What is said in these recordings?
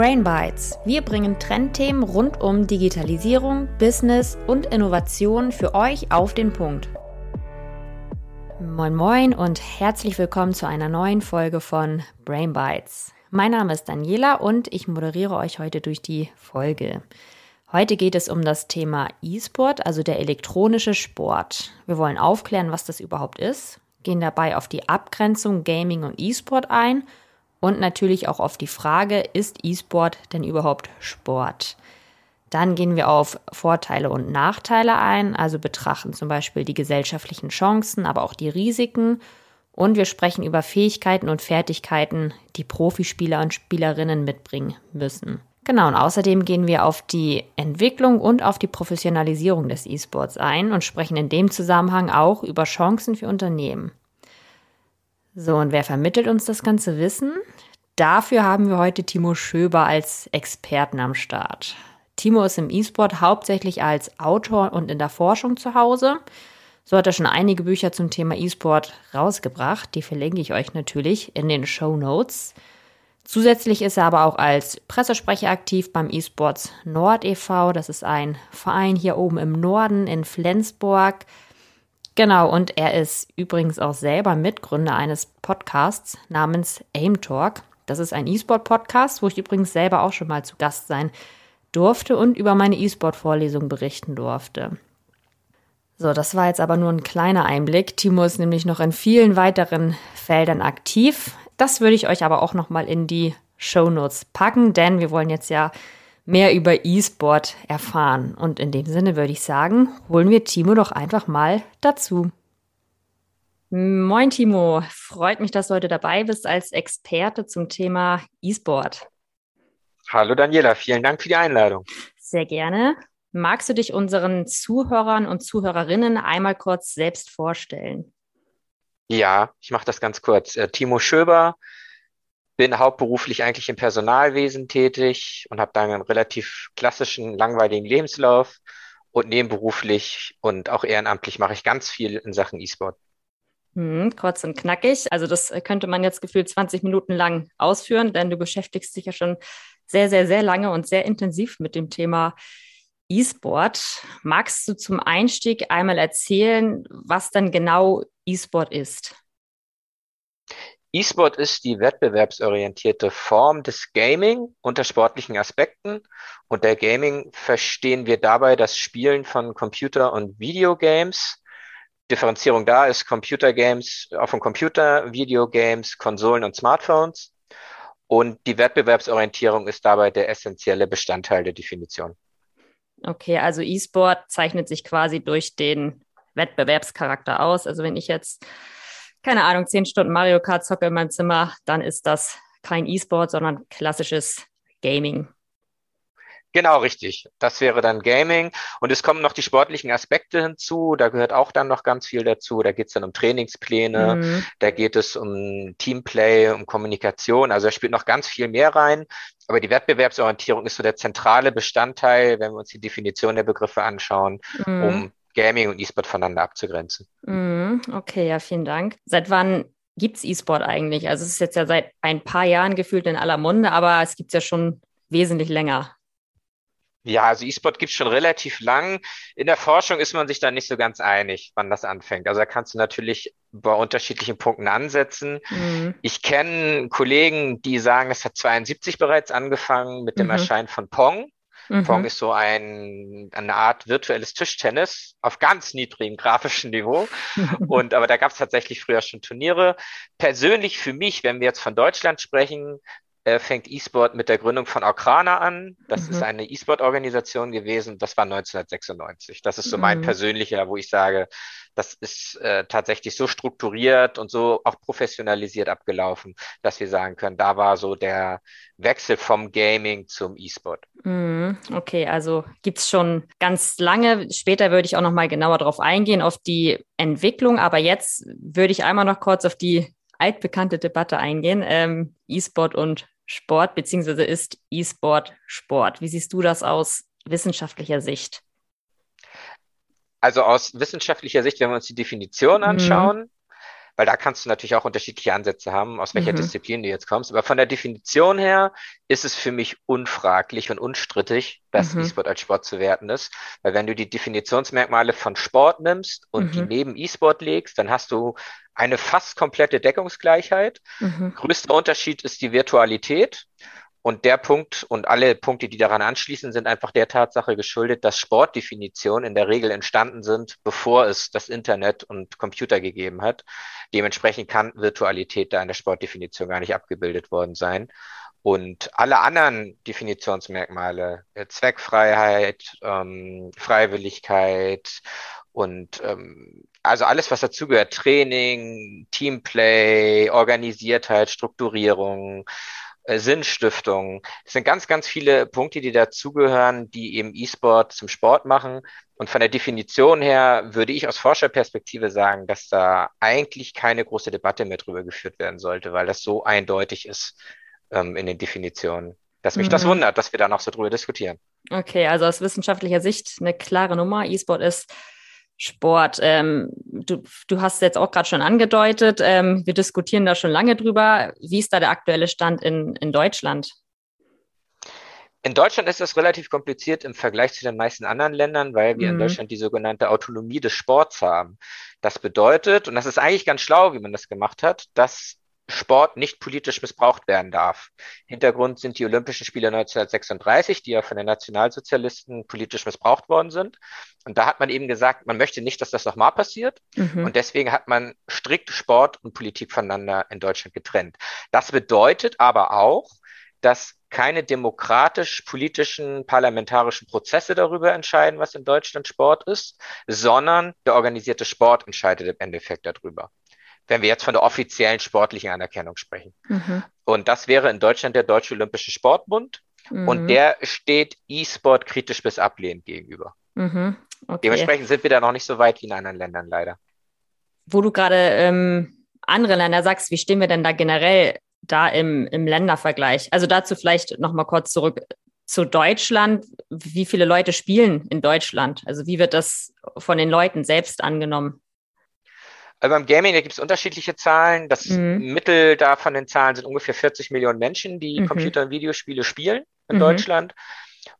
Brain Bites. Wir bringen Trendthemen rund um Digitalisierung, Business und Innovation für euch auf den Punkt. Moin Moin und herzlich willkommen zu einer neuen Folge von Brain Bites. Mein Name ist Daniela und ich moderiere euch heute durch die Folge. Heute geht es um das Thema E-Sport, also der elektronische Sport. Wir wollen aufklären, was das überhaupt ist, gehen dabei auf die Abgrenzung Gaming und E-Sport ein – und natürlich auch auf die Frage, ist E-Sport denn überhaupt Sport? Dann gehen wir auf Vorteile und Nachteile ein, also betrachten zum Beispiel die gesellschaftlichen Chancen, aber auch die Risiken. Und wir sprechen über Fähigkeiten und Fertigkeiten, die Profispieler und Spielerinnen mitbringen müssen. Genau, und außerdem gehen wir auf die Entwicklung und auf die Professionalisierung des E-Sports ein und sprechen in dem Zusammenhang auch über Chancen für Unternehmen. So, und wer vermittelt uns das ganze Wissen? Dafür haben wir heute Timo Schöber als Experten am Start. Timo ist im E-Sport hauptsächlich als Autor und in der Forschung zu Hause. So hat er schon einige Bücher zum Thema E-Sport rausgebracht. Die verlinke ich euch natürlich in den Show Notes. Zusätzlich ist er aber auch als Pressesprecher aktiv beim eSports Nord e.V. Das ist ein Verein hier oben im Norden in Flensburg. Genau, und er ist übrigens auch selber Mitgründer eines Podcasts namens Aim Talk. Das ist ein E-Sport-Podcast, wo ich übrigens selber auch schon mal zu Gast sein durfte und über meine E-Sport-Vorlesung berichten durfte. So, das war jetzt aber nur ein kleiner Einblick. Timo ist nämlich noch in vielen weiteren Feldern aktiv. Das würde ich euch aber auch noch mal in die Show Notes packen, denn wir wollen jetzt ja mehr über E-Sport erfahren. Und in dem Sinne würde ich sagen, holen wir Timo doch einfach mal dazu. Moin Timo, freut mich, dass du heute dabei bist als Experte zum Thema E-Sport. Hallo Daniela, vielen Dank für die Einladung. Sehr gerne. Magst du dich unseren Zuhörern und Zuhörerinnen einmal kurz selbst vorstellen? Ja, ich mache das ganz kurz. Äh, Timo Schöber, bin hauptberuflich eigentlich im Personalwesen tätig und habe da einen relativ klassischen, langweiligen Lebenslauf. Und nebenberuflich und auch ehrenamtlich mache ich ganz viel in Sachen E-Sport. Hm, kurz und knackig. Also das könnte man jetzt gefühlt 20 Minuten lang ausführen, denn du beschäftigst dich ja schon sehr, sehr, sehr lange und sehr intensiv mit dem Thema E-Sport. Magst du zum Einstieg einmal erzählen, was dann genau E-Sport ist? E-Sport ist die wettbewerbsorientierte Form des Gaming unter sportlichen Aspekten. Und der Gaming verstehen wir dabei das Spielen von Computer- und Videogames. Differenzierung da ist Computergames auf dem Computer, Videogames, Konsolen und Smartphones. Und die Wettbewerbsorientierung ist dabei der essentielle Bestandteil der Definition. Okay, also E-Sport zeichnet sich quasi durch den Wettbewerbscharakter aus. Also wenn ich jetzt keine Ahnung, zehn Stunden Mario Kart zocke in meinem Zimmer, dann ist das kein E-Sport, sondern klassisches Gaming. Genau, richtig. Das wäre dann Gaming. Und es kommen noch die sportlichen Aspekte hinzu. Da gehört auch dann noch ganz viel dazu. Da geht es dann um Trainingspläne, mhm. da geht es um Teamplay, um Kommunikation. Also da spielt noch ganz viel mehr rein. Aber die Wettbewerbsorientierung ist so der zentrale Bestandteil, wenn wir uns die Definition der Begriffe anschauen, mhm. um Gaming und E-Sport voneinander abzugrenzen. Mhm, okay, ja, vielen Dank. Seit wann gibt es E-Sport eigentlich? Also es ist jetzt ja seit ein paar Jahren gefühlt in aller Munde, aber es gibt es ja schon wesentlich länger. Ja, also E-Sport gibt es schon relativ lang. In der Forschung ist man sich da nicht so ganz einig, wann das anfängt. Also da kannst du natürlich bei unterschiedlichen Punkten ansetzen. Mhm. Ich kenne Kollegen, die sagen, es hat 72 bereits angefangen mit dem mhm. Erscheinen von Pong. Mhm. Pong ist so ein, eine Art virtuelles Tischtennis auf ganz niedrigem grafischen Niveau. Und aber da gab es tatsächlich früher schon Turniere. Persönlich für mich, wenn wir jetzt von Deutschland sprechen, äh, fängt E-Sport mit der Gründung von Okrana an. Das mhm. ist eine E-Sport-Organisation gewesen. Das war 1996. Das ist so mein mhm. persönlicher, wo ich sage, das ist äh, tatsächlich so strukturiert und so auch professionalisiert abgelaufen, dass wir sagen können, da war so der Wechsel vom Gaming zum E-Sport. Mhm. Okay, also gibt's schon ganz lange. Später würde ich auch noch mal genauer darauf eingehen, auf die Entwicklung. Aber jetzt würde ich einmal noch kurz auf die altbekannte Debatte eingehen. Ähm, E-Sport und Sport, beziehungsweise ist E-Sport Sport? Wie siehst du das aus wissenschaftlicher Sicht? Also aus wissenschaftlicher Sicht, wenn wir uns die Definition mhm. anschauen, mhm. Weil da kannst du natürlich auch unterschiedliche Ansätze haben, aus welcher mhm. Disziplin du jetzt kommst. Aber von der Definition her ist es für mich unfraglich und unstrittig, dass mhm. E-Sport als Sport zu werten ist. Weil wenn du die Definitionsmerkmale von Sport nimmst und mhm. die neben E-Sport legst, dann hast du eine fast komplette Deckungsgleichheit. Mhm. Größter Unterschied ist die Virtualität. Und der Punkt und alle Punkte, die daran anschließen, sind einfach der Tatsache geschuldet, dass Sportdefinitionen in der Regel entstanden sind, bevor es das Internet und Computer gegeben hat. Dementsprechend kann Virtualität da in der Sportdefinition gar nicht abgebildet worden sein. Und alle anderen Definitionsmerkmale, äh, Zweckfreiheit, ähm, Freiwilligkeit und ähm, also alles, was dazugehört, Training, Teamplay, Organisiertheit, Strukturierung, Sinnstiftung. Es sind ganz, ganz viele Punkte, die dazugehören, die eben E-Sport zum Sport machen. Und von der Definition her würde ich aus Forscherperspektive sagen, dass da eigentlich keine große Debatte mehr drüber geführt werden sollte, weil das so eindeutig ist ähm, in den Definitionen, dass mich mhm. das wundert, dass wir da noch so drüber diskutieren. Okay, also aus wissenschaftlicher Sicht eine klare Nummer. E-Sport ist Sport. Ähm, du, du hast jetzt auch gerade schon angedeutet, ähm, wir diskutieren da schon lange drüber. Wie ist da der aktuelle Stand in, in Deutschland? In Deutschland ist das relativ kompliziert im Vergleich zu den meisten anderen Ländern, weil wir mhm. in Deutschland die sogenannte Autonomie des Sports haben. Das bedeutet, und das ist eigentlich ganz schlau, wie man das gemacht hat, dass Sport nicht politisch missbraucht werden darf. Hintergrund sind die Olympischen Spiele 1936, die ja von den Nationalsozialisten politisch missbraucht worden sind. Und da hat man eben gesagt, man möchte nicht, dass das nochmal passiert. Mhm. Und deswegen hat man strikt Sport und Politik voneinander in Deutschland getrennt. Das bedeutet aber auch, dass keine demokratisch-politischen parlamentarischen Prozesse darüber entscheiden, was in Deutschland Sport ist, sondern der organisierte Sport entscheidet im Endeffekt darüber wenn wir jetzt von der offiziellen sportlichen Anerkennung sprechen. Mhm. Und das wäre in Deutschland der Deutsche Olympische Sportbund. Mhm. Und der steht E-Sport kritisch bis ablehnend gegenüber. Mhm. Okay. Dementsprechend sind wir da noch nicht so weit wie in anderen Ländern leider. Wo du gerade ähm, andere Länder sagst, wie stehen wir denn da generell da im, im Ländervergleich? Also dazu vielleicht nochmal kurz zurück zu Deutschland. Wie viele Leute spielen in Deutschland? Also wie wird das von den Leuten selbst angenommen? Also beim Gaming, da gibt es unterschiedliche Zahlen. Das mhm. Mittel da von den Zahlen sind ungefähr 40 Millionen Menschen, die mhm. Computer- und Videospiele spielen in mhm. Deutschland.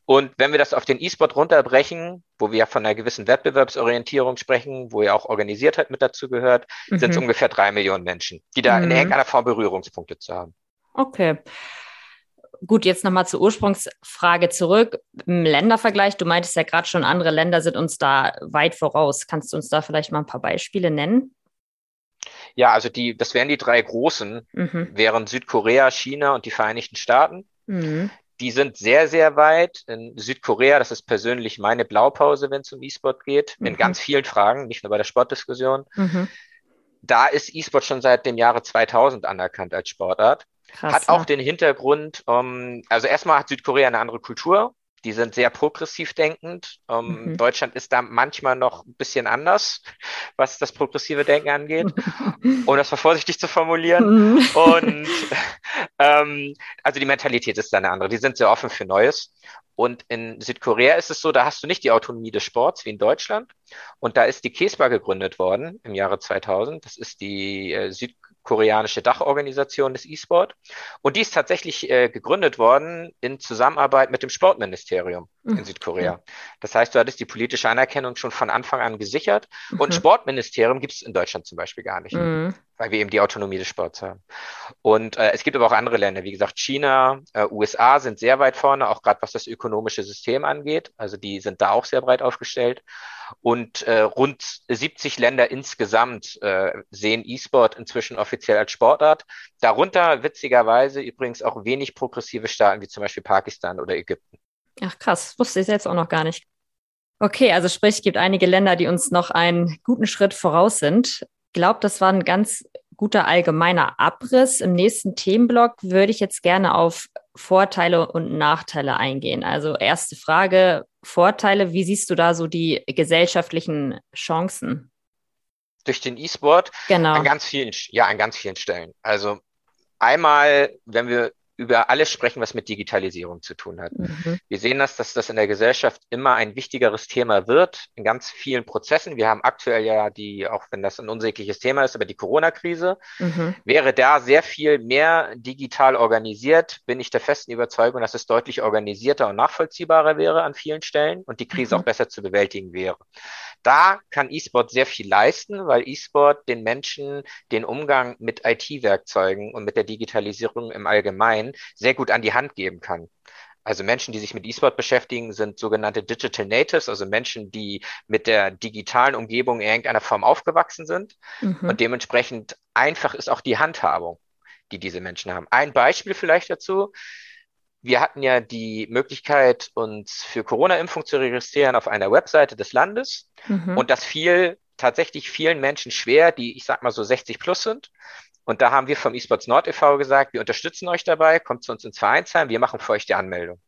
Und wenn wir das auf den E-Sport runterbrechen, wo wir ja von einer gewissen Wettbewerbsorientierung sprechen, wo ja auch Organisiertheit mit dazu gehört, sind es mhm. ungefähr drei Millionen Menschen, die da in mhm. irgendeiner Form Berührungspunkte zu haben. Okay. Gut, jetzt nochmal zur Ursprungsfrage zurück. Im Ländervergleich, du meintest ja gerade schon, andere Länder sind uns da weit voraus. Kannst du uns da vielleicht mal ein paar Beispiele nennen? Ja, also die, das wären die drei großen, mhm. wären Südkorea, China und die Vereinigten Staaten. Mhm. Die sind sehr, sehr weit. In Südkorea, das ist persönlich meine Blaupause, wenn es um E-Sport geht, mhm. in ganz vielen Fragen, nicht nur bei der Sportdiskussion. Mhm. Da ist E-Sport schon seit dem Jahre 2000 anerkannt als Sportart. Krass, hat auch den Hintergrund, um, ähm, also erstmal hat Südkorea eine andere Kultur. Die sind sehr progressiv denkend. Ähm, mhm. Deutschland ist da manchmal noch ein bisschen anders, was das progressive Denken angeht, um das mal vorsichtig zu formulieren. Mhm. Und ähm, also die Mentalität ist da eine andere. Die sind sehr offen für Neues. Und in Südkorea ist es so, da hast du nicht die Autonomie des Sports wie in Deutschland. Und da ist die KESPA gegründet worden im Jahre 2000. Das ist die äh, Süd koreanische Dachorganisation des E-Sport. Und die ist tatsächlich äh, gegründet worden in Zusammenarbeit mit dem Sportministerium. In Südkorea. Das heißt, du hattest die politische Anerkennung schon von Anfang an gesichert. Mhm. Und Sportministerium gibt es in Deutschland zum Beispiel gar nicht, mhm. weil wir eben die Autonomie des Sports haben. Und äh, es gibt aber auch andere Länder, wie gesagt, China, äh, USA sind sehr weit vorne, auch gerade was das ökonomische System angeht. Also die sind da auch sehr breit aufgestellt. Und äh, rund 70 Länder insgesamt äh, sehen E-Sport inzwischen offiziell als Sportart. Darunter witzigerweise übrigens auch wenig progressive Staaten wie zum Beispiel Pakistan oder Ägypten. Ach krass, wusste ich jetzt auch noch gar nicht. Okay, also sprich, es gibt einige Länder, die uns noch einen guten Schritt voraus sind. Ich glaube, das war ein ganz guter allgemeiner Abriss. Im nächsten Themenblock würde ich jetzt gerne auf Vorteile und Nachteile eingehen. Also erste Frage, Vorteile, wie siehst du da so die gesellschaftlichen Chancen? Durch den E-Sport? Genau. An ganz vielen, ja, an ganz vielen Stellen. Also einmal, wenn wir über alles sprechen, was mit Digitalisierung zu tun hat. Mhm. Wir sehen das, dass das in der Gesellschaft immer ein wichtigeres Thema wird, in ganz vielen Prozessen. Wir haben aktuell ja die, auch wenn das ein unsägliches Thema ist, aber die Corona-Krise. Mhm. Wäre da sehr viel mehr digital organisiert, bin ich der festen Überzeugung, dass es deutlich organisierter und nachvollziehbarer wäre an vielen Stellen und die Krise mhm. auch besser zu bewältigen wäre. Da kann E-Sport sehr viel leisten, weil E-Sport den Menschen den Umgang mit IT-Werkzeugen und mit der Digitalisierung im Allgemeinen sehr gut an die Hand geben kann. Also Menschen, die sich mit E-Sport beschäftigen, sind sogenannte Digital Natives, also Menschen, die mit der digitalen Umgebung in irgendeiner Form aufgewachsen sind. Mhm. Und dementsprechend einfach ist auch die Handhabung, die diese Menschen haben. Ein Beispiel vielleicht dazu. Wir hatten ja die Möglichkeit, uns für Corona-Impfung zu registrieren auf einer Webseite des Landes. Mhm. Und das fiel tatsächlich vielen Menschen schwer, die, ich sag mal so 60 plus sind. Und da haben wir vom eSports Nord e.V. gesagt, wir unterstützen euch dabei, kommt zu uns ins Vereinsheim, wir machen für euch die Anmeldung.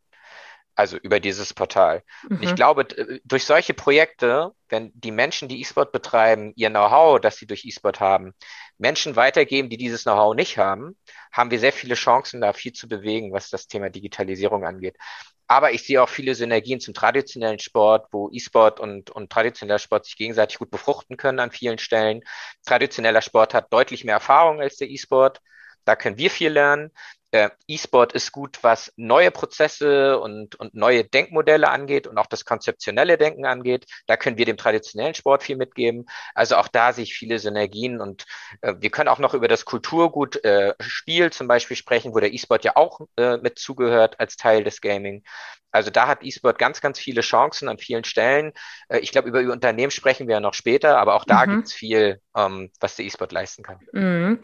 Also über dieses Portal. Mhm. ich glaube, durch solche Projekte, wenn die Menschen, die E-Sport betreiben, ihr Know-how, das sie durch E-Sport haben, Menschen weitergeben, die dieses Know-how nicht haben, haben wir sehr viele Chancen, da viel zu bewegen, was das Thema Digitalisierung angeht. Aber ich sehe auch viele Synergien zum traditionellen Sport, wo E-Sport und, und traditioneller Sport sich gegenseitig gut befruchten können an vielen Stellen. Traditioneller Sport hat deutlich mehr Erfahrung als der E-Sport. Da können wir viel lernen äh, E-Sport ist gut, was neue Prozesse und, und neue Denkmodelle angeht und auch das konzeptionelle Denken angeht. Da können wir dem traditionellen Sport viel mitgeben. Also auch da sehe ich viele Synergien und äh, wir können auch noch über das Kulturgut äh, Spiel zum Beispiel sprechen, wo der E-Sport ja auch äh, mit zugehört als Teil des Gaming. Also da hat E-Sport ganz, ganz viele Chancen an vielen Stellen. Äh, ich glaube, über, über Unternehmen sprechen wir ja noch später, aber auch da mhm. gibt es viel, ähm, was der E-Sport leisten kann. Mhm.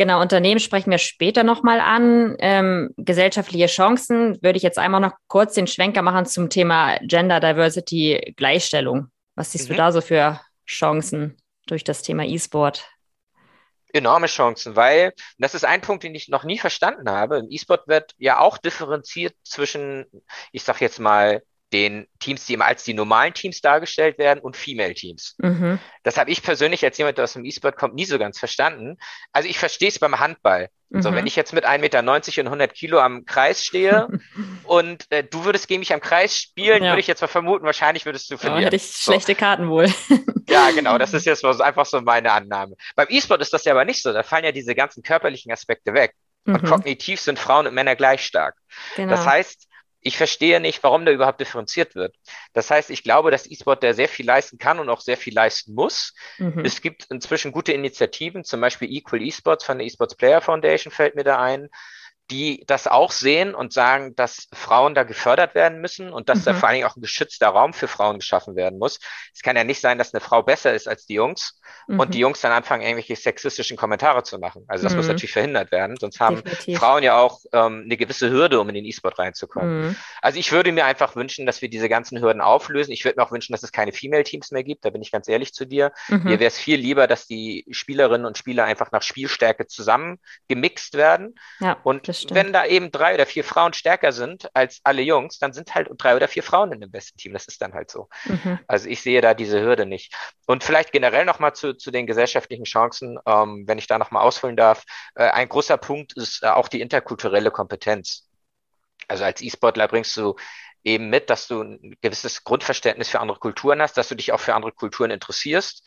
Genau, Unternehmen sprechen wir später nochmal an. Ähm, gesellschaftliche Chancen würde ich jetzt einmal noch kurz den Schwenker machen zum Thema Gender Diversity Gleichstellung. Was siehst mhm. du da so für Chancen durch das Thema E-Sport? Enorme Chancen, weil das ist ein Punkt, den ich noch nie verstanden habe. Im E-Sport wird ja auch differenziert zwischen, ich sag jetzt mal, den Teams, die immer als die normalen Teams dargestellt werden und Female-Teams. Mhm. Das habe ich persönlich als jemand, der aus dem E-Sport kommt, nie so ganz verstanden. Also ich verstehe es beim Handball. Mhm. So, wenn ich jetzt mit 1,90 Meter und 100 Kilo am Kreis stehe und äh, du würdest gegen mich am Kreis spielen, ja. würde ich jetzt mal vermuten, wahrscheinlich würdest du verlieren. Ja, hätte ich so. schlechte Karten wohl. ja, genau, das ist jetzt einfach so meine Annahme. Beim E-Sport ist das ja aber nicht so. Da fallen ja diese ganzen körperlichen Aspekte weg. Und mhm. kognitiv sind Frauen und Männer gleich stark. Genau. Das heißt, ich verstehe nicht, warum da überhaupt differenziert wird. Das heißt, ich glaube, dass E-Sport da sehr viel leisten kann und auch sehr viel leisten muss. Mhm. Es gibt inzwischen gute Initiativen, zum Beispiel Equal Esports von der Esports Player Foundation fällt mir da ein, die das auch sehen und sagen, dass Frauen da gefördert werden müssen und dass mhm. da vor allen Dingen auch ein geschützter Raum für Frauen geschaffen werden muss. Es kann ja nicht sein, dass eine Frau besser ist als die Jungs mhm. und die Jungs dann anfangen, irgendwelche sexistischen Kommentare zu machen. Also das mhm. muss natürlich verhindert werden, sonst haben Definitiv. Frauen ja auch ähm, eine gewisse Hürde, um in den E-Sport reinzukommen. Mhm. Also ich würde mir einfach wünschen, dass wir diese ganzen Hürden auflösen. Ich würde mir auch wünschen, dass es keine Female-Teams mehr gibt, da bin ich ganz ehrlich zu dir. Mhm. Mir wäre es viel lieber, dass die Spielerinnen und Spieler einfach nach Spielstärke zusammen gemixt werden. Ja, und wenn da eben drei oder vier Frauen stärker sind als alle Jungs, dann sind halt drei oder vier Frauen in dem besten Team. Das ist dann halt so. Mhm. Also ich sehe da diese Hürde nicht. Und vielleicht generell nochmal zu, zu den gesellschaftlichen Chancen, ähm, wenn ich da nochmal ausholen darf. Äh, ein großer Punkt ist äh, auch die interkulturelle Kompetenz. Also als E-Sportler bringst du eben mit, dass du ein gewisses Grundverständnis für andere Kulturen hast, dass du dich auch für andere Kulturen interessierst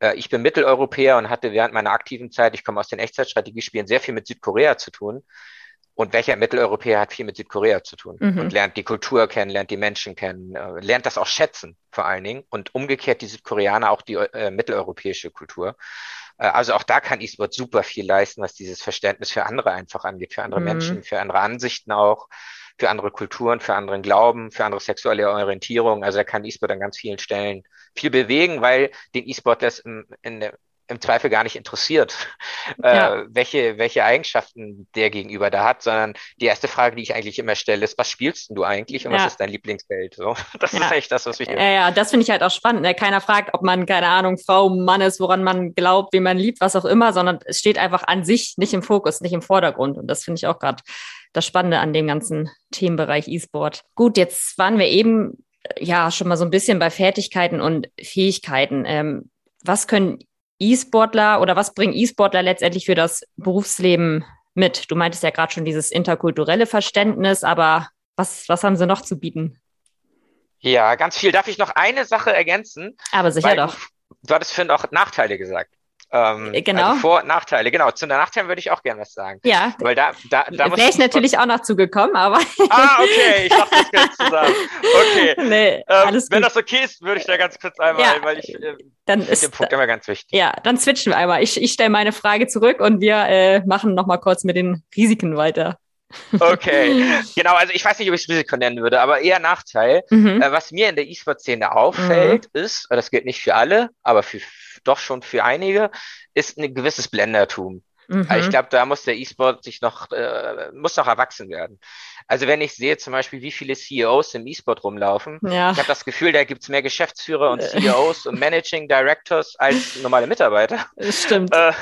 äh, ich bin Mitteleuropäer und hatte während meiner aktiven Zeit, ich komme aus den Echtzeitstrategiespielen, sehr viel mit Südkorea zu tun. Und welcher Mitteleuropäer hat viel mit Südkorea zu tun mhm. und lernt die Kultur kennen, lernt die Menschen kennen, äh, lernt das auch schätzen vor allen Dingen und umgekehrt die Südkoreaner auch die äh, mitteleuropäische Kultur. Äh, also auch da kann E-Sport super viel leisten, was dieses Verständnis für andere einfach angeht, für andere mhm. Menschen, für andere Ansichten auch, für andere Kulturen, für anderen Glauben, für andere sexuelle Orientierung. Also da kann E-Sport an ganz vielen Stellen viel bewegen, weil den E-Sportlers in, in der im Zweifel gar nicht interessiert, äh, ja. welche, welche Eigenschaften der Gegenüber da hat, sondern die erste Frage, die ich eigentlich immer stelle, ist, was spielst du eigentlich und ja. was ist dein Lieblingsfeld? So, das ja. ist echt das, was ist. Ja, ja, das finde ich halt auch spannend. Ne? Keiner fragt, ob man, keine Ahnung, Frau, Mann ist, woran man glaubt, wie man liebt, was auch immer, sondern es steht einfach an sich nicht im Fokus, nicht im Vordergrund. Und das finde ich auch gerade das Spannende an dem ganzen Themenbereich E-Sport. Gut, jetzt waren wir eben ja schon mal so ein bisschen bei Fertigkeiten und Fähigkeiten. Ähm, was können E-Sportler oder was bringen E-Sportler letztendlich für das Berufsleben mit? Du meintest ja gerade schon dieses interkulturelle Verständnis, aber was, was haben sie noch zu bieten? Ja, ganz viel. Darf ich noch eine Sache ergänzen? Aber sicher doch. Du hattest vorhin auch Nachteile gesagt. Ähm, äh, genau. Also Vor- und Nachteile, genau. Zu den Nachteilen würde ich auch gerne was sagen. Ja. Weil da, da, da wäre ich natürlich auch noch zugekommen, aber. ah, okay. Ich dachte, das gehört zusammen. Okay. Nee, ähm, wenn das okay ist, würde ich da ganz kurz einmal, ja, weil ich äh, dann ist den Punkt immer ganz wichtig. Ja, dann switchen wir einmal. Ich, ich stelle meine Frage zurück und wir äh, machen nochmal kurz mit den Risiken weiter. Okay, genau, also ich weiß nicht, ob ich es Risiko nennen würde, aber eher Nachteil. Mhm. Äh, was mir in der E-Sport-Szene auffällt, mhm. ist, das gilt nicht für alle, aber für, doch schon für einige, ist ein gewisses Blendertum. Mhm. Ich glaube, da muss der E-Sport sich noch, äh, muss noch erwachsen werden. Also wenn ich sehe zum Beispiel, wie viele CEOs im E-Sport rumlaufen, ja. ich habe das Gefühl, da gibt's mehr Geschäftsführer und CEOs und Managing Directors als normale Mitarbeiter. Das stimmt. Äh,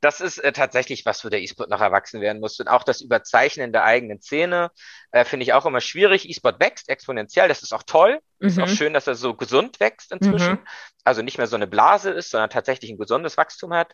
das ist äh, tatsächlich was, wo der E-Sport noch erwachsen werden muss. Und auch das Überzeichnen der eigenen Szene äh, finde ich auch immer schwierig. E-Sport wächst exponentiell, das ist auch toll. Mhm. Ist auch schön, dass er so gesund wächst inzwischen. Mhm. Also nicht mehr so eine Blase ist, sondern tatsächlich ein gesundes Wachstum hat.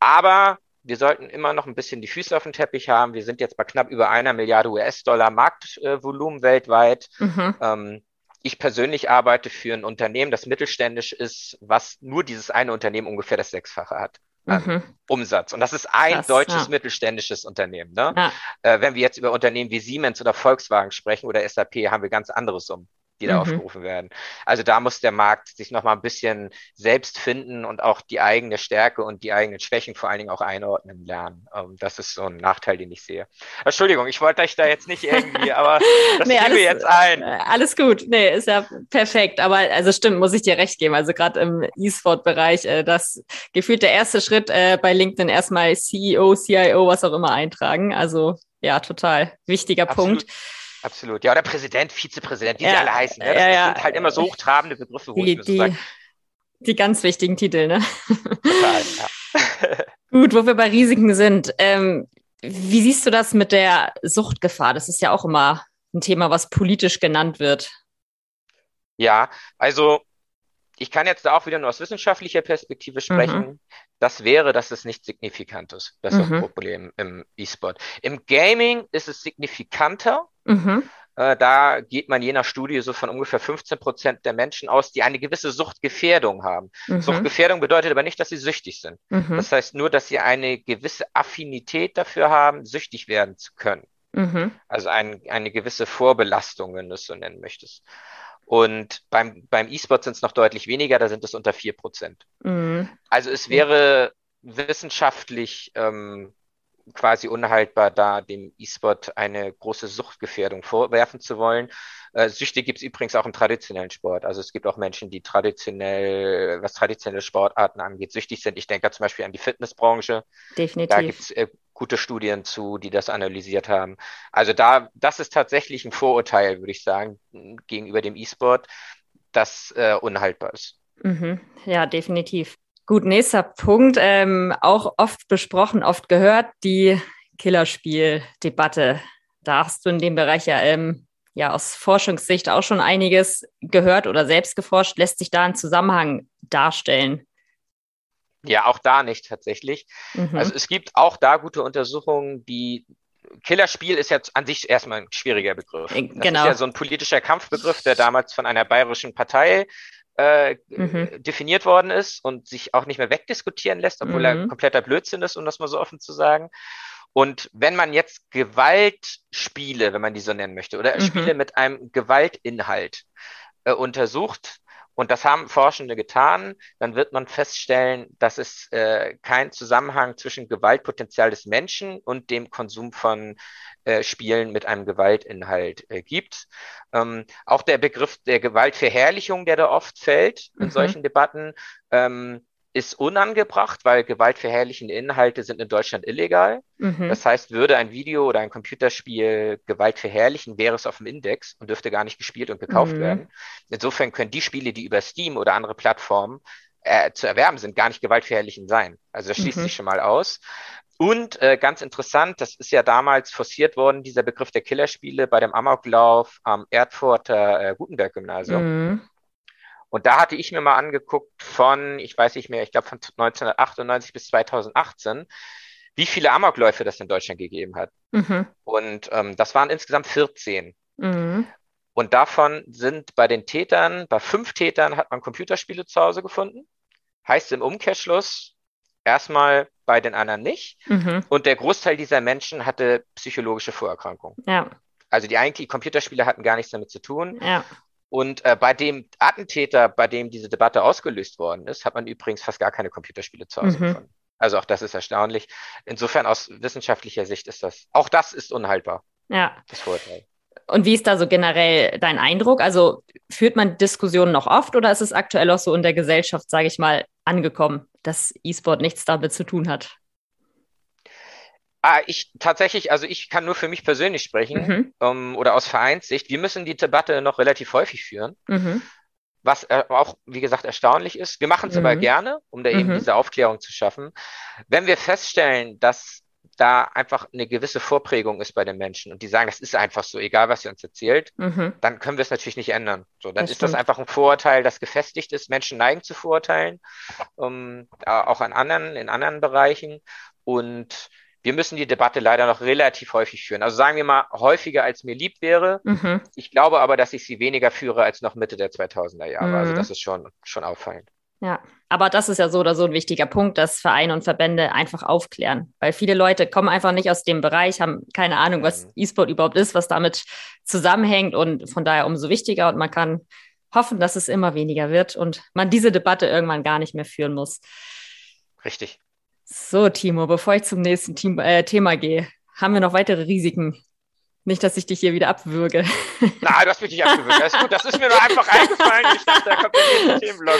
Aber wir sollten immer noch ein bisschen die Füße auf dem Teppich haben. Wir sind jetzt bei knapp über einer Milliarde US-Dollar Marktvolumen weltweit. Mhm. Ähm, ich persönlich arbeite für ein Unternehmen, das mittelständisch ist, was nur dieses eine Unternehmen ungefähr das Sechsfache hat. Mhm. Umsatz. Und das ist ein Krass, deutsches ja. mittelständisches Unternehmen. Ne? Ja. Äh, wenn wir jetzt über Unternehmen wie Siemens oder Volkswagen sprechen oder SAP, haben wir ganz andere Summen die da mhm. aufgerufen werden. Also da muss der Markt sich noch mal ein bisschen selbst finden und auch die eigene Stärke und die eigenen Schwächen vor allen Dingen auch einordnen lernen. Ähm, das ist so ein Nachteil, den ich sehe. Entschuldigung, ich wollte euch da jetzt nicht irgendwie, aber das nee, alles, mir jetzt ein. Alles gut. Nee, ist ja perfekt. Aber also stimmt, muss ich dir recht geben. Also gerade im E-Sport-Bereich, äh, das gefühlt der erste Schritt äh, bei LinkedIn erstmal CEO, CIO, was auch immer eintragen. Also ja, total wichtiger Absolut. Punkt. Absolut. Ja, oder Präsident, Vizepräsident, wie ja, sie alle heißen. Ne? Das, ja, ja. sind halt immer so hochtrabende Begriffe, wo die, die, die ganz wichtigen Titel, ne? Total, ja. Gut, wo wir bei Risiken sind. Ähm, wie siehst du das mit der Suchtgefahr? Das ist ja auch immer ein Thema, was politisch genannt wird. Ja, also ich kann jetzt da auch wieder nur aus wissenschaftlicher Perspektive sprechen. Mhm. Das wäre, dass es nicht signifikant ist. Das ist mhm. das Problem im E-Sport. Im Gaming ist es signifikanter. Mhm. Äh, da geht man je nach Studie so von ungefähr 15 Prozent der Menschen aus, die eine gewisse Suchtgefährdung haben. Mhm. Suchtgefährdung bedeutet aber nicht, dass sie süchtig sind. Mhm. Das heißt nur, dass sie eine gewisse Affinität dafür haben, süchtig werden zu können. Mhm. Also ein, eine gewisse Vorbelastung, wenn du es so nennen möchtest. Und beim, beim E-Sport sind es noch deutlich weniger, da sind es unter 4 Prozent. Mhm. Also es wäre wissenschaftlich ähm, quasi unhaltbar, da dem E-Sport eine große Suchtgefährdung vorwerfen zu wollen. Äh, Süchte gibt es übrigens auch im traditionellen Sport. Also es gibt auch Menschen, die traditionell, was traditionelle Sportarten angeht, süchtig sind. Ich denke zum Beispiel an die Fitnessbranche. Definitiv. Da gibt es äh, gute Studien zu, die das analysiert haben. Also da, das ist tatsächlich ein Vorurteil, würde ich sagen, gegenüber dem E-Sport, das äh, unhaltbar ist. Mhm. Ja, definitiv. Gut, nächster Punkt, ähm, auch oft besprochen, oft gehört, die Killerspiel-Debatte. Da hast du in dem Bereich ja, ähm, ja aus Forschungssicht auch schon einiges gehört oder selbst geforscht. Lässt sich da ein Zusammenhang darstellen? Ja, auch da nicht tatsächlich. Mhm. Also es gibt auch da gute Untersuchungen, die Killerspiel ist jetzt an sich erstmal ein schwieriger Begriff. Genau. Das ist ja so ein politischer Kampfbegriff, der damals von einer bayerischen Partei äh, mhm. definiert worden ist und sich auch nicht mehr wegdiskutieren lässt, obwohl mhm. er kompletter Blödsinn ist, um das mal so offen zu sagen. Und wenn man jetzt Gewaltspiele, wenn man die so nennen möchte, oder mhm. Spiele mit einem Gewaltinhalt äh, untersucht, und das haben Forschende getan, dann wird man feststellen, dass es äh, keinen Zusammenhang zwischen Gewaltpotenzial des Menschen und dem Konsum von äh, Spielen mit einem Gewaltinhalt äh, gibt. Ähm, auch der Begriff der Gewaltverherrlichung, der da oft fällt in mhm. solchen Debatten, ähm, ist unangebracht, weil gewaltverherrlichende Inhalte sind in Deutschland illegal. Mhm. Das heißt, würde ein Video oder ein Computerspiel Gewalt verherrlichen, wäre es auf dem Index und dürfte gar nicht gespielt und gekauft mhm. werden. Insofern können die Spiele, die über Steam oder andere Plattformen äh, zu erwerben sind, gar nicht gewaltverherrlichend sein. Also das schließt mhm. sich schon mal aus. Und äh, ganz interessant, das ist ja damals forciert worden, dieser Begriff der Killerspiele bei dem Amoklauf am Erdforter äh, Gutenberg-Gymnasium. Und da hatte ich mir mal angeguckt von, ich weiß nicht mehr, ich glaube von 1998 bis 2018, wie viele Amokläufe das in Deutschland gegeben hat. Mhm. Und ähm, das waren insgesamt 14. Mhm. Und davon sind bei den Tätern, bei fünf Tätern hat man Computerspiele zu Hause gefunden. Heißt im Umkehrschluss, erstmal bei den anderen nicht. Mhm. Und der Großteil dieser Menschen hatte psychologische Vorerkrankungen. Ja. Also die eigentlich Computerspiele hatten gar nichts damit zu tun. Ja. Und äh, bei dem Attentäter, bei dem diese Debatte ausgelöst worden ist, hat man übrigens fast gar keine Computerspiele zu Hause mhm. gefunden. Also auch das ist erstaunlich. Insofern aus wissenschaftlicher Sicht ist das, auch das ist unhaltbar. Ja. Das Vorurteil. Und wie ist da so generell dein Eindruck? Also führt man Diskussionen noch oft oder ist es aktuell auch so in der Gesellschaft, sage ich mal, angekommen, dass E-Sport nichts damit zu tun hat? Ah, ich tatsächlich, also ich kann nur für mich persönlich sprechen mhm. ähm, oder aus Vereinssicht. Wir müssen die Debatte noch relativ häufig führen. Mhm. Was äh, auch, wie gesagt, erstaunlich ist. Wir machen es mhm. aber gerne, um da eben mhm. diese Aufklärung zu schaffen. Wenn wir feststellen, dass da einfach eine gewisse Vorprägung ist bei den Menschen und die sagen, das ist einfach so, egal was ihr uns erzählt, mhm. dann können wir es natürlich nicht ändern. So, dann das ist stimmt. das einfach ein Vorurteil, das gefestigt ist. Menschen neigen zu Vorurteilen, um, auch an anderen, in anderen Bereichen. Und wir müssen die Debatte leider noch relativ häufig führen. Also sagen wir mal häufiger, als mir lieb wäre. Mhm. Ich glaube aber, dass ich sie weniger führe als noch Mitte der 2000er Jahre. Also mhm. Also das ist schon, schon auffallend. Ja, aber das ist ja so oder so ein wichtiger Punkt, dass Vereine und Verbände einfach aufklären. Weil viele Leute kommen einfach nicht aus dem Bereich, haben keine Ahnung, was mhm. E-Sport überhaupt ist, was damit zusammenhängt und von daher umso wichtiger. Und man kann hoffen, dass es immer weniger wird und man diese Debatte irgendwann gar nicht mehr führen muss. Richtig. So, Timo, bevor ich zum nächsten Team, äh, Thema gehe, haben wir noch weitere Risiken nicht, dass ich dich hier wieder abwürge. Nein, du hast mich nicht abgewürgt. Das ist gut. Das ist mir nur einfach eingefallen. Ich dachte, da kommt der nächste Themenblock.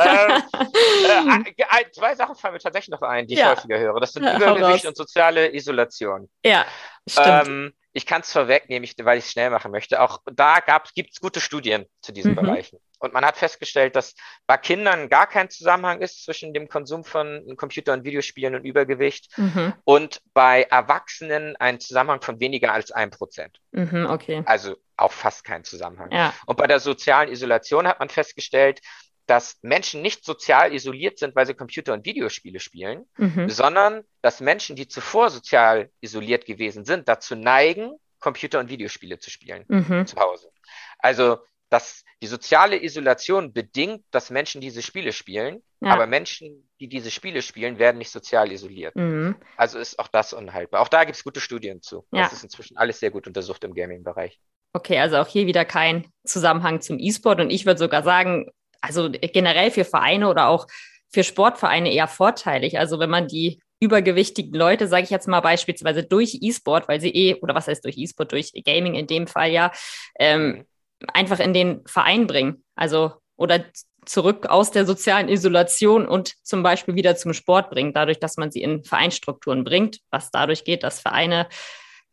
Ähm, äh, zwei Sachen fallen mir tatsächlich noch ein, die ich ja. häufiger höre. Das sind ja, Übergewicht und soziale Isolation. Ja, stimmt. Ähm, ich kann es vorwegnehmen, weil ich es schnell machen möchte. Auch da gibt es gute Studien zu diesen mhm. Bereichen. Und man hat festgestellt, dass bei Kindern gar kein Zusammenhang ist zwischen dem Konsum von Computer- und Videospielen und Übergewicht mhm. und bei Erwachsenen ein Zusammenhang von weniger als ein Prozent. Mhm, okay. Also auch fast kein Zusammenhang. Ja. Und bei der sozialen Isolation hat man festgestellt, dass Menschen nicht sozial isoliert sind, weil sie Computer- und Videospiele spielen, mhm. sondern dass Menschen, die zuvor sozial isoliert gewesen sind, dazu neigen, Computer- und Videospiele zu spielen mhm. zu Hause. Also dass die soziale Isolation bedingt, dass Menschen diese Spiele spielen, ja. aber Menschen, die diese Spiele spielen, werden nicht sozial isoliert. Mhm. Also ist auch das unhaltbar. Auch da gibt es gute Studien zu. Ja. Das ist inzwischen alles sehr gut untersucht im Gaming-Bereich. Okay, also auch hier wieder kein Zusammenhang zum E-Sport. Und ich würde sogar sagen, also generell für Vereine oder auch für Sportvereine eher vorteilig. Also wenn man die übergewichtigen Leute, sage ich jetzt mal beispielsweise durch E-Sport, weil sie eh, oder was heißt durch E-Sport, durch Gaming in dem Fall ja, ähm, mhm. Einfach in den Verein bringen. Also oder zurück aus der sozialen Isolation und zum Beispiel wieder zum Sport bringen, dadurch, dass man sie in Vereinstrukturen bringt, was dadurch geht, dass Vereine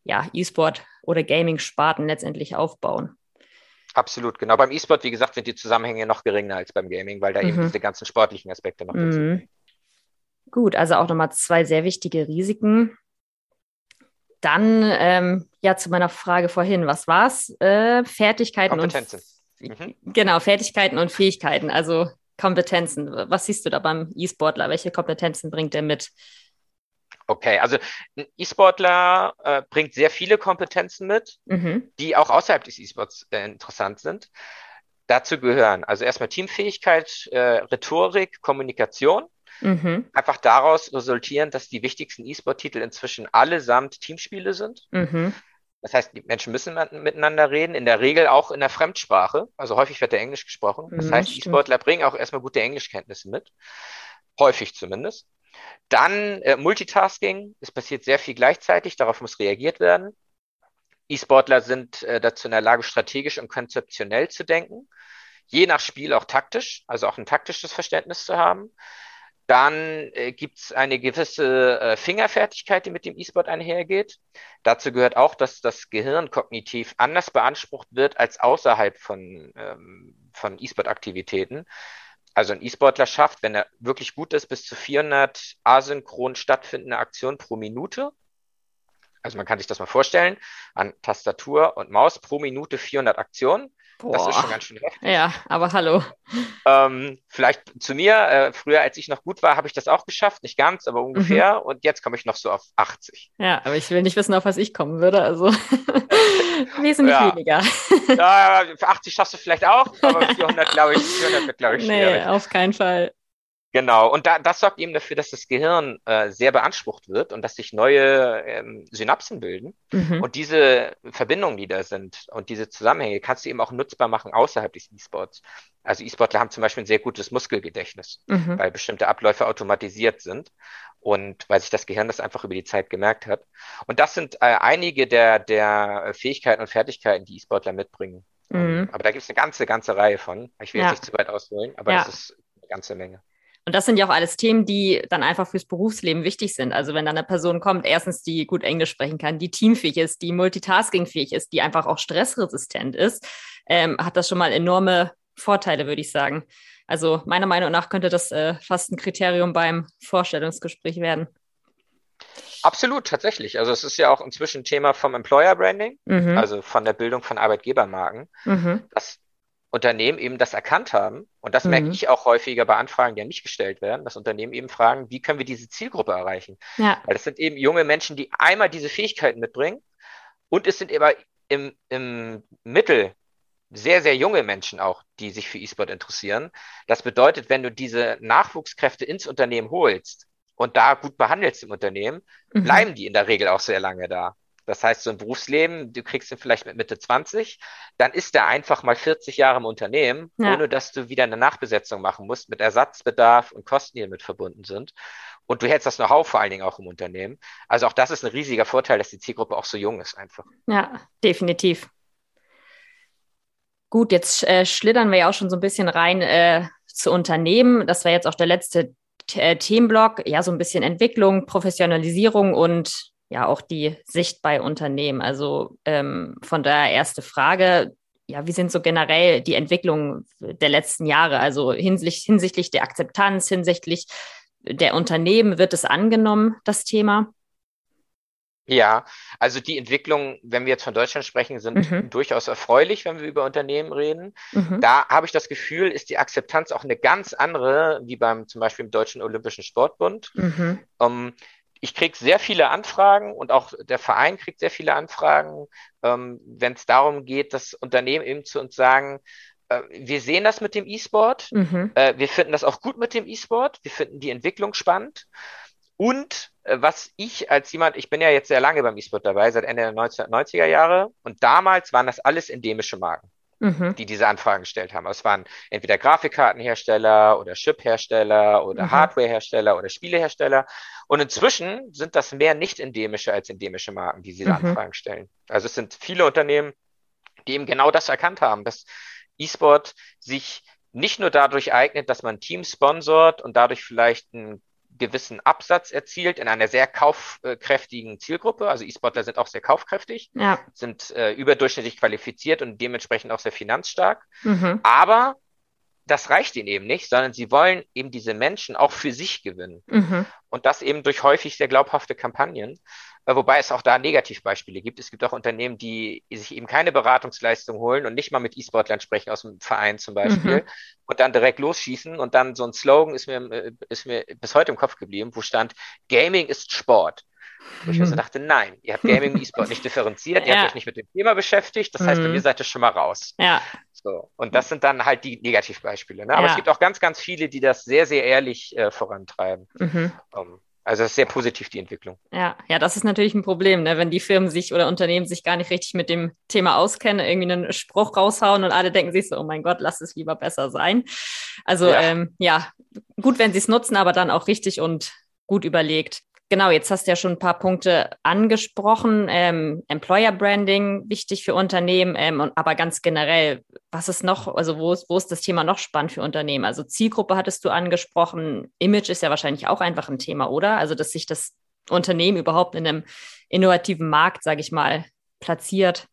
ja E-Sport oder Gaming-Sparten letztendlich aufbauen. Absolut, genau. Beim E-Sport, wie gesagt, sind die Zusammenhänge noch geringer als beim Gaming, weil da mhm. eben diese ganzen sportlichen Aspekte noch mhm. sind. Gut, also auch nochmal zwei sehr wichtige Risiken. Dann ähm, ja zu meiner Frage vorhin, was war's? Äh, Fertigkeiten Kompetenzen. und mhm. genau Fertigkeiten und Fähigkeiten, also Kompetenzen. Was siehst du da beim E-Sportler? Welche Kompetenzen bringt er mit? Okay, also ein E-Sportler äh, bringt sehr viele Kompetenzen mit, mhm. die auch außerhalb des E-Sports äh, interessant sind. Dazu gehören also erstmal Teamfähigkeit, äh, Rhetorik, Kommunikation. Mhm. Einfach daraus resultieren, dass die wichtigsten E-Sport-Titel inzwischen allesamt Teamspiele sind. Mhm. Das heißt, die Menschen müssen miteinander reden, in der Regel auch in der Fremdsprache. Also häufig wird der Englisch gesprochen. Das mhm, heißt, E-Sportler bringen auch erstmal gute Englischkenntnisse mit. Häufig zumindest. Dann äh, Multitasking. Es passiert sehr viel gleichzeitig. Darauf muss reagiert werden. E-Sportler sind äh, dazu in der Lage, strategisch und konzeptionell zu denken. Je nach Spiel auch taktisch, also auch ein taktisches Verständnis zu haben. Dann äh, gibt es eine gewisse äh, Fingerfertigkeit, die mit dem E-Sport einhergeht. Dazu gehört auch, dass das Gehirn kognitiv anders beansprucht wird als außerhalb von, ähm, von E-Sport-Aktivitäten. Also ein E-Sportler schafft, wenn er wirklich gut ist, bis zu 400 asynchron stattfindende Aktionen pro Minute. Also man kann sich das mal vorstellen, an Tastatur und Maus pro Minute 400 Aktionen. Boah. Das ist schon ganz schön heftig. Ja, aber hallo. Ähm, vielleicht zu mir. Äh, früher, als ich noch gut war, habe ich das auch geschafft. Nicht ganz, aber ungefähr. Mhm. Und jetzt komme ich noch so auf 80. Ja, aber ich will nicht wissen, auf was ich kommen würde. Also wesentlich ja. weniger. ja, für 80 schaffst du vielleicht auch, aber 400 glaube ich, 400 wird glaube ich schwierig. Nee, auf keinen Fall. Genau, und da, das sorgt eben dafür, dass das Gehirn äh, sehr beansprucht wird und dass sich neue ähm, Synapsen bilden. Mhm. Und diese Verbindungen, die da sind und diese Zusammenhänge, kannst du eben auch nutzbar machen außerhalb des E-Sports. Also E-Sportler haben zum Beispiel ein sehr gutes Muskelgedächtnis, mhm. weil bestimmte Abläufe automatisiert sind und weil sich das Gehirn das einfach über die Zeit gemerkt hat. Und das sind äh, einige der, der Fähigkeiten und Fertigkeiten, die E-Sportler mitbringen. Mhm. Aber da gibt es eine ganze, ganze Reihe von. Ich will ja. jetzt nicht zu weit ausholen, aber ja. das ist eine ganze Menge. Und das sind ja auch alles Themen, die dann einfach fürs Berufsleben wichtig sind. Also wenn dann eine Person kommt, erstens, die gut Englisch sprechen kann, die teamfähig ist, die multitaskingfähig ist, die einfach auch stressresistent ist, ähm, hat das schon mal enorme Vorteile, würde ich sagen. Also meiner Meinung nach könnte das äh, fast ein Kriterium beim Vorstellungsgespräch werden. Absolut, tatsächlich. Also es ist ja auch inzwischen Thema vom Employer Branding, mhm. also von der Bildung von Arbeitgebermarken, mhm. dass Unternehmen eben das erkannt haben, und das mhm. merke ich auch häufiger bei Anfragen, die an mich gestellt werden, dass Unternehmen eben fragen, wie können wir diese Zielgruppe erreichen? Ja. Weil das sind eben junge Menschen, die einmal diese Fähigkeiten mitbringen und es sind immer im, im Mittel sehr, sehr junge Menschen auch, die sich für E-Sport interessieren. Das bedeutet, wenn du diese Nachwuchskräfte ins Unternehmen holst und da gut behandelst im Unternehmen, mhm. bleiben die in der Regel auch sehr lange da. Das heißt, so ein Berufsleben, du kriegst ihn vielleicht mit Mitte 20, dann ist er einfach mal 40 Jahre im Unternehmen, ja. ohne dass du wieder eine Nachbesetzung machen musst, mit Ersatzbedarf und Kosten, die damit verbunden sind. Und du hältst das Know-how vor allen Dingen auch im Unternehmen. Also auch das ist ein riesiger Vorteil, dass die Zielgruppe auch so jung ist einfach. Ja, definitiv. Gut, jetzt äh, schlittern wir ja auch schon so ein bisschen rein äh, zu Unternehmen. Das wäre jetzt auch der letzte äh, Themenblock. Ja, so ein bisschen Entwicklung, Professionalisierung und ja auch die Sicht bei Unternehmen. Also ähm, von daher erste Frage, ja, wie sind so generell die Entwicklungen der letzten Jahre? Also hinsichtlich, hinsichtlich der Akzeptanz, hinsichtlich der Unternehmen, wird es angenommen, das Thema? Ja, also die Entwicklungen, wenn wir jetzt von Deutschland sprechen, sind mhm. durchaus erfreulich, wenn wir über Unternehmen reden. Mhm. Da habe ich das Gefühl, ist die Akzeptanz auch eine ganz andere, wie beim zum Beispiel im Deutschen Olympischen Sportbund. Mhm. Um, ich kriege sehr viele Anfragen und auch der Verein kriegt sehr viele Anfragen, ähm, wenn es darum geht, dass Unternehmen eben zu uns sagen, äh, wir sehen das mit dem E-Sport, mhm. äh, wir finden das auch gut mit dem E-Sport, wir finden die Entwicklung spannend. Und äh, was ich als jemand, ich bin ja jetzt sehr lange beim E-Sport dabei, seit Ende der 1990er Jahre, und damals waren das alles endemische Marken mhm. die diese Anfragen gestellt haben. Es waren entweder Grafikkartenhersteller oder Chiphersteller oder mhm. Hardwarehersteller oder Spielehersteller. Und inzwischen sind das mehr nicht endemische als endemische Marken, die diese mhm. Anfragen stellen. Also es sind viele Unternehmen, die eben genau das erkannt haben, dass E-Sport sich nicht nur dadurch eignet, dass man Teams sponsort und dadurch vielleicht ein gewissen Absatz erzielt in einer sehr kaufkräftigen Zielgruppe. Also E-Sportler sind auch sehr kaufkräftig, ja. sind äh, überdurchschnittlich qualifiziert und dementsprechend auch sehr finanzstark. Mhm. Aber das reicht ihnen eben nicht, sondern sie wollen eben diese Menschen auch für sich gewinnen. Mhm. Und das eben durch häufig sehr glaubhafte Kampagnen. Äh, wobei es auch da Negativbeispiele gibt. Es gibt auch Unternehmen, die sich eben keine Beratungsleistung holen und nicht mal mit E-Sportlern sprechen aus dem Verein zum Beispiel mhm. und dann direkt losschießen. Und dann so ein Slogan ist mir, äh, ist mir bis heute im Kopf geblieben, wo stand, Gaming ist Sport. Wo ich mir so mhm. dachte, nein, ihr habt Gaming und E-Sport nicht differenziert, ihr ja. habt euch nicht mit dem Thema beschäftigt, das heißt, bei mir mhm. seid ihr schon mal raus. Ja. So. Und das sind dann halt die Negativbeispiele. Ne? Aber ja. es gibt auch ganz, ganz viele, die das sehr, sehr ehrlich äh, vorantreiben. Mhm. Um, also das ist sehr positiv, die Entwicklung. Ja, ja, das ist natürlich ein Problem, ne? wenn die Firmen sich oder Unternehmen sich gar nicht richtig mit dem Thema auskennen, irgendwie einen Spruch raushauen und alle denken sich so, oh mein Gott, lass es lieber besser sein. Also ja, ähm, ja gut, wenn sie es nutzen, aber dann auch richtig und gut überlegt. Genau, jetzt hast du ja schon ein paar Punkte angesprochen. Ähm, Employer Branding wichtig für Unternehmen, ähm, und, aber ganz generell, was ist noch, also wo ist, wo ist das Thema noch spannend für Unternehmen? Also Zielgruppe hattest du angesprochen, Image ist ja wahrscheinlich auch einfach ein Thema, oder? Also dass sich das Unternehmen überhaupt in einem innovativen Markt, sage ich mal, platziert.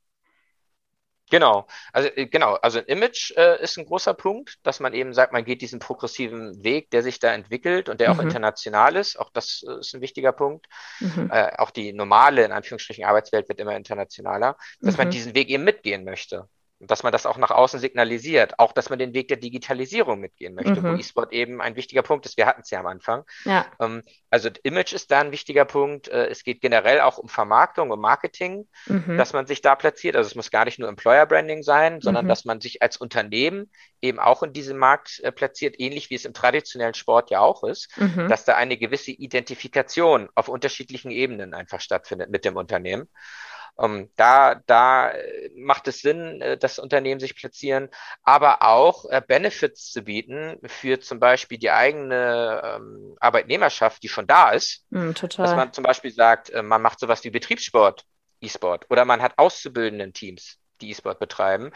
Genau, also äh, genau, also Image äh, ist ein großer Punkt, dass man eben sagt, man geht diesen progressiven Weg, der sich da entwickelt und der mhm. auch international ist. Auch das äh, ist ein wichtiger Punkt. Mhm. Äh, auch die normale, in Anführungsstrichen, Arbeitswelt wird immer internationaler, dass mhm. man diesen Weg eben mitgehen möchte. Dass man das auch nach außen signalisiert, auch dass man den Weg der Digitalisierung mitgehen möchte, mhm. wo E-Sport eben ein wichtiger Punkt ist. Wir hatten es ja am Anfang. Ja. Ähm, also Image ist da ein wichtiger Punkt. Äh, es geht generell auch um Vermarktung, um Marketing, mhm. dass man sich da platziert. Also es muss gar nicht nur Employer Branding sein, sondern mhm. dass man sich als Unternehmen eben auch in diesem Markt äh, platziert, ähnlich wie es im traditionellen Sport ja auch ist, mhm. dass da eine gewisse Identifikation auf unterschiedlichen Ebenen einfach stattfindet mit dem Unternehmen. Um, ähm, da, da äh, macht es Sinn, äh, dass Unternehmen sich platzieren, aber auch äh, Benefits zu bieten für zum Beispiel die eigene ähm, Arbeitnehmerschaft, die schon da ist. Mm, total. Dass man zum Beispiel sagt, äh, man macht sowas wie Betriebssport, E-Sport, oder man hat auszubildenden Teams, die E-Sport betreiben,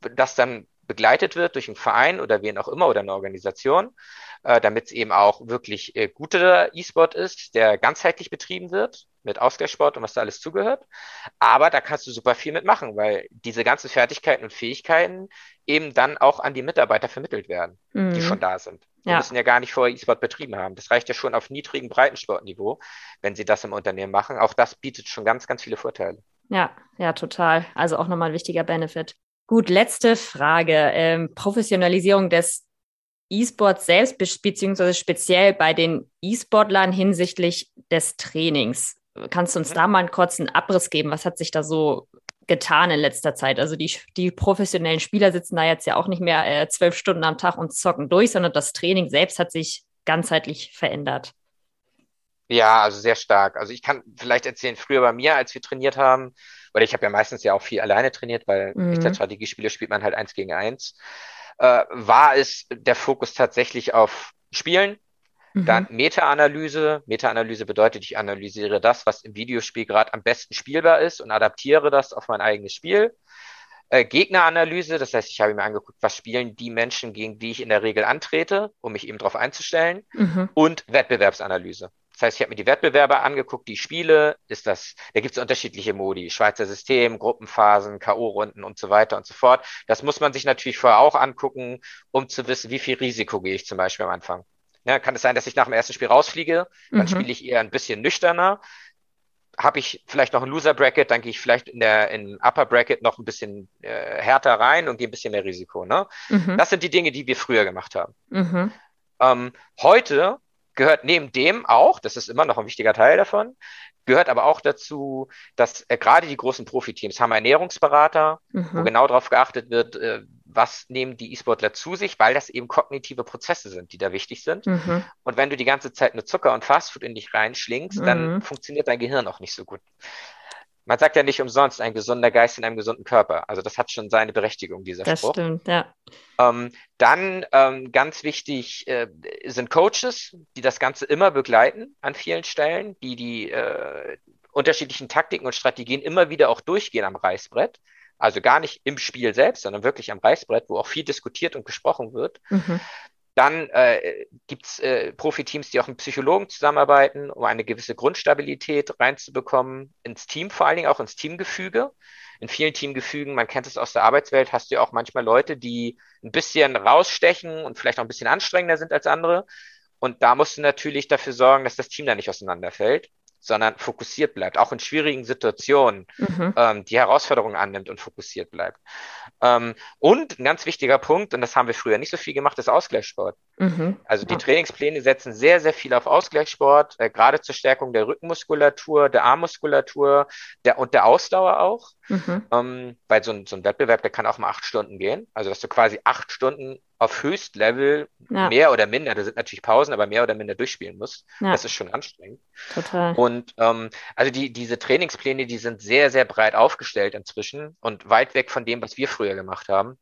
das dann begleitet wird durch einen Verein oder wen auch immer oder eine Organisation äh, damit es eben auch wirklich äh, guter E-Sport ist, der ganzheitlich betrieben wird mit Ausgleichssport und was da alles zugehört. Aber da kannst du super viel mitmachen, weil diese ganzen Fertigkeiten und Fähigkeiten eben dann auch an die Mitarbeiter vermittelt werden, mhm. die schon da sind. Die ja. müssen ja gar nicht vorher E-Sport betrieben haben. Das reicht ja schon auf niedrigem Breitensportniveau, wenn sie das im Unternehmen machen. Auch das bietet schon ganz, ganz viele Vorteile. Ja, ja, total. Also auch nochmal ein wichtiger Benefit. Gut, letzte Frage. Ähm, Professionalisierung des E-Sport selbst, beziehungsweise speziell bei den E-Sportlern hinsichtlich des Trainings. Kannst du uns da mal einen kurzen Abriss geben? Was hat sich da so getan in letzter Zeit? Also die, die professionellen Spieler sitzen da jetzt ja auch nicht mehr äh, zwölf Stunden am Tag und zocken durch, sondern das Training selbst hat sich ganzheitlich verändert. Ja, also sehr stark. Also ich kann vielleicht erzählen, früher bei mir, als wir trainiert haben, oder ich habe ja meistens ja auch viel alleine trainiert, weil mhm. echter Strategiespiele spielt man halt eins gegen eins äh, war es der Fokus tatsächlich auf Spielen, mhm. dann Meta-Analyse. Meta-Analyse bedeutet, ich analysiere das, was im Videospiel gerade am besten spielbar ist und adaptiere das auf mein eigenes Spiel. Äh, Gegneranalyse, das heißt, ich habe mir angeguckt, was spielen die Menschen, gegen die ich in der Regel antrete, um mich eben darauf einzustellen. Mhm. Und Wettbewerbsanalyse. Das heißt, ich habe mir die Wettbewerber angeguckt, die Spiele, ist das, da gibt es unterschiedliche Modi, Schweizer System, Gruppenphasen, K.O.-Runden und so weiter und so fort. Das muss man sich natürlich vorher auch angucken, um zu wissen, wie viel Risiko gehe ich zum Beispiel am Anfang. Ja, kann es sein, dass ich nach dem ersten Spiel rausfliege, dann mhm. spiele ich eher ein bisschen nüchterner. Habe ich vielleicht noch ein Loser Bracket, dann gehe ich vielleicht in der in Upper Bracket noch ein bisschen äh, härter rein und gehe ein bisschen mehr Risiko. Ne? Mhm. Das sind die Dinge, die wir früher gemacht haben. Mhm. Ähm, heute gehört neben dem auch, das ist immer noch ein wichtiger Teil davon, gehört aber auch dazu, dass äh, gerade die großen Profiteams haben Ernährungsberater, mhm. wo genau darauf geachtet wird, äh, was nehmen die E-Sportler zu sich, weil das eben kognitive Prozesse sind, die da wichtig sind. Mhm. Und wenn du die ganze Zeit nur Zucker und Fastfood in dich reinschlingst, mhm. dann funktioniert dein Gehirn auch nicht so gut man sagt ja nicht umsonst, ein gesunder Geist in einem gesunden Körper. Also das hat schon seine Berechtigung, dieser das Spruch. Das stimmt, ja. Ähm, dann ähm, ganz wichtig äh, sind Coaches, die das Ganze immer begleiten an vielen Stellen, die die äh, unterschiedlichen Taktiken und Strategien immer wieder auch durchgehen am Reißbrett. Also gar nicht im Spiel selbst, sondern wirklich am Reißbrett, wo auch viel diskutiert und gesprochen wird. Mhm. Dann äh, gibt es äh, Profiteams, die auch mit Psychologen zusammenarbeiten, um eine gewisse Grundstabilität reinzubekommen, ins Team, vor allen Dingen auch ins Teamgefüge. In vielen Teamgefügen, man kennt es aus der Arbeitswelt, hast du ja auch manchmal Leute, die ein bisschen rausstechen und vielleicht auch ein bisschen anstrengender sind als andere. Und da musst du natürlich dafür sorgen, dass das Team da nicht auseinanderfällt sondern fokussiert bleibt, auch in schwierigen Situationen mhm. ähm, die Herausforderungen annimmt und fokussiert bleibt. Ähm, und ein ganz wichtiger Punkt, und das haben wir früher nicht so viel gemacht, ist Ausgleichssport. Mhm. Also die ja. Trainingspläne setzen sehr, sehr viel auf Ausgleichssport, äh, gerade zur Stärkung der Rückenmuskulatur, der Armmuskulatur der, und der Ausdauer auch. Mhm. Ähm, weil so ein, so ein Wettbewerb, der kann auch mal acht Stunden gehen. Also dass du quasi acht Stunden auf Höchstlevel ja. mehr oder minder, da sind natürlich Pausen, aber mehr oder minder durchspielen musst. Ja. Das ist schon anstrengend. Total. Und ähm, also die, diese Trainingspläne, die sind sehr, sehr breit aufgestellt inzwischen und weit weg von dem, was wir früher gemacht haben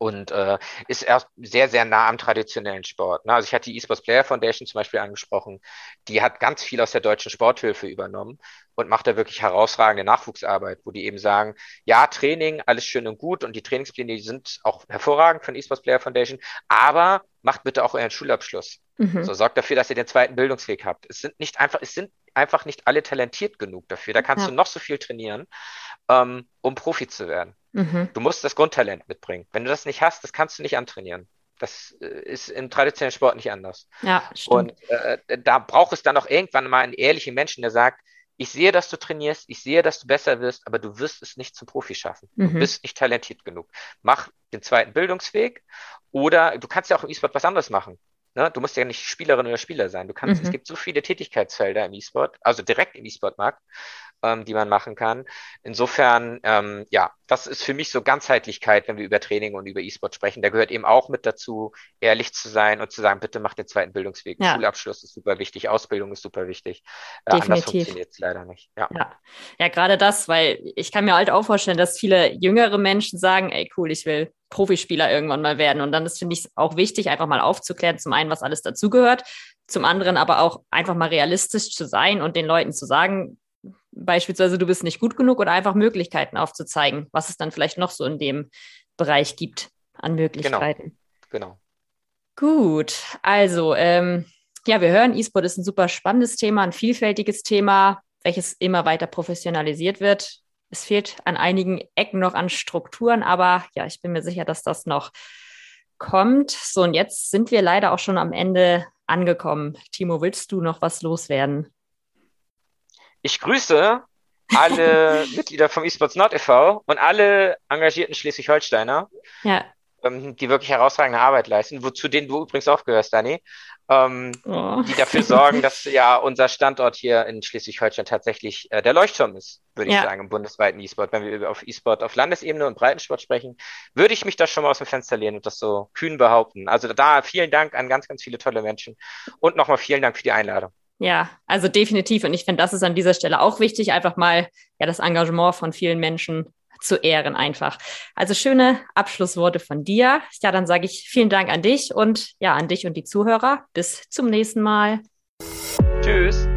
und äh, ist erst sehr, sehr nah am traditionellen Sport. Ne? Also ich hatte die eSports Player Foundation zum Beispiel angesprochen, die hat ganz viel aus der deutschen Sporthilfe übernommen und macht da wirklich herausragende Nachwuchsarbeit, wo die eben sagen, ja, Training, alles schön und gut und die Trainingspläne, die sind auch hervorragend von eSports Player Foundation, aber macht bitte auch euren Schulabschluss. Mhm. So sorgt dafür, dass ihr den zweiten Bildungsweg habt. Es sind nicht einfach, es sind einfach nicht alle talentiert genug dafür. Da kannst ja. du noch so viel trainieren, ähm, um Profi zu werden. Mhm. Du musst das Grundtalent mitbringen. Wenn du das nicht hast, das kannst du nicht antrainieren. Das äh, ist im traditionellen Sport nicht anders. Ja, stimmt. Und äh, da braucht es dann auch irgendwann mal einen ehrlichen Menschen, der sagt, ich sehe, dass du trainierst, ich sehe, dass du besser wirst, aber du wirst es nicht zum Profi schaffen. Du mhm. bist nicht talentiert genug. Mach den zweiten Bildungsweg oder du kannst ja auch im E-Sport was anderes machen. Ne? Du musst ja nicht Spielerin oder Spieler sein. Du kannst, mhm. es gibt so viele Tätigkeitsfelder im E-Sport, also direkt im E-Sport-Markt, ähm, die man machen kann. Insofern, ähm, ja, das ist für mich so Ganzheitlichkeit, wenn wir über Training und über E-Sport sprechen. Da gehört eben auch mit dazu, ehrlich zu sein und zu sagen, bitte mach den zweiten Bildungsweg. Ja. Schulabschluss ist super wichtig, Ausbildung ist super wichtig. Äh, Definitiv. Anders funktioniert es leider nicht. Ja. ja. Ja, gerade das, weil ich kann mir halt auch vorstellen, dass viele jüngere Menschen sagen, ey cool, ich will Profispieler irgendwann mal werden. Und dann ist, finde ich, auch wichtig, einfach mal aufzuklären, zum einen, was alles dazugehört, zum anderen aber auch einfach mal realistisch zu sein und den Leuten zu sagen, beispielsweise du bist nicht gut genug oder einfach Möglichkeiten aufzuzeigen, was es dann vielleicht noch so in dem Bereich gibt an Möglichkeiten. Genau. genau. Gut, also ähm, ja, wir hören, E-Sport ist ein super spannendes Thema, ein vielfältiges Thema, welches immer weiter professionalisiert wird. Es fehlt an einigen Ecken noch an Strukturen, aber ja, ich bin mir sicher, dass das noch kommt. So, und jetzt sind wir leider auch schon am Ende angekommen. Timo, willst du noch was loswerden? Ich grüße alle Mitglieder vom eSports Nord e.V. und alle engagierten Schleswig-Holsteiner, ja. ähm, die wirklich herausragende Arbeit leisten, wozu denen du übrigens auch gehörst, Dani, ähm, oh. die dafür sorgen, dass ja unser Standort hier in Schleswig-Holstein tatsächlich äh, der Leuchtturm ist, würde ja. ich sagen, im bundesweiten E-Sport. Wenn wir auf E-Sport auf Landesebene und Breitensport sprechen, würde ich mich da schon mal aus dem Fenster lehnen und das so kühn behaupten. Also da vielen Dank an ganz, ganz viele tolle Menschen und nochmal vielen Dank für die Einladung. Ja, also definitiv. Und ich finde, das ist an dieser Stelle auch wichtig, einfach mal ja das Engagement von vielen Menschen zu ehren einfach. Also schöne Abschlussworte von dir. Ja, dann sage ich vielen Dank an dich und ja, an dich und die Zuhörer. Bis zum nächsten Mal. Tschüss.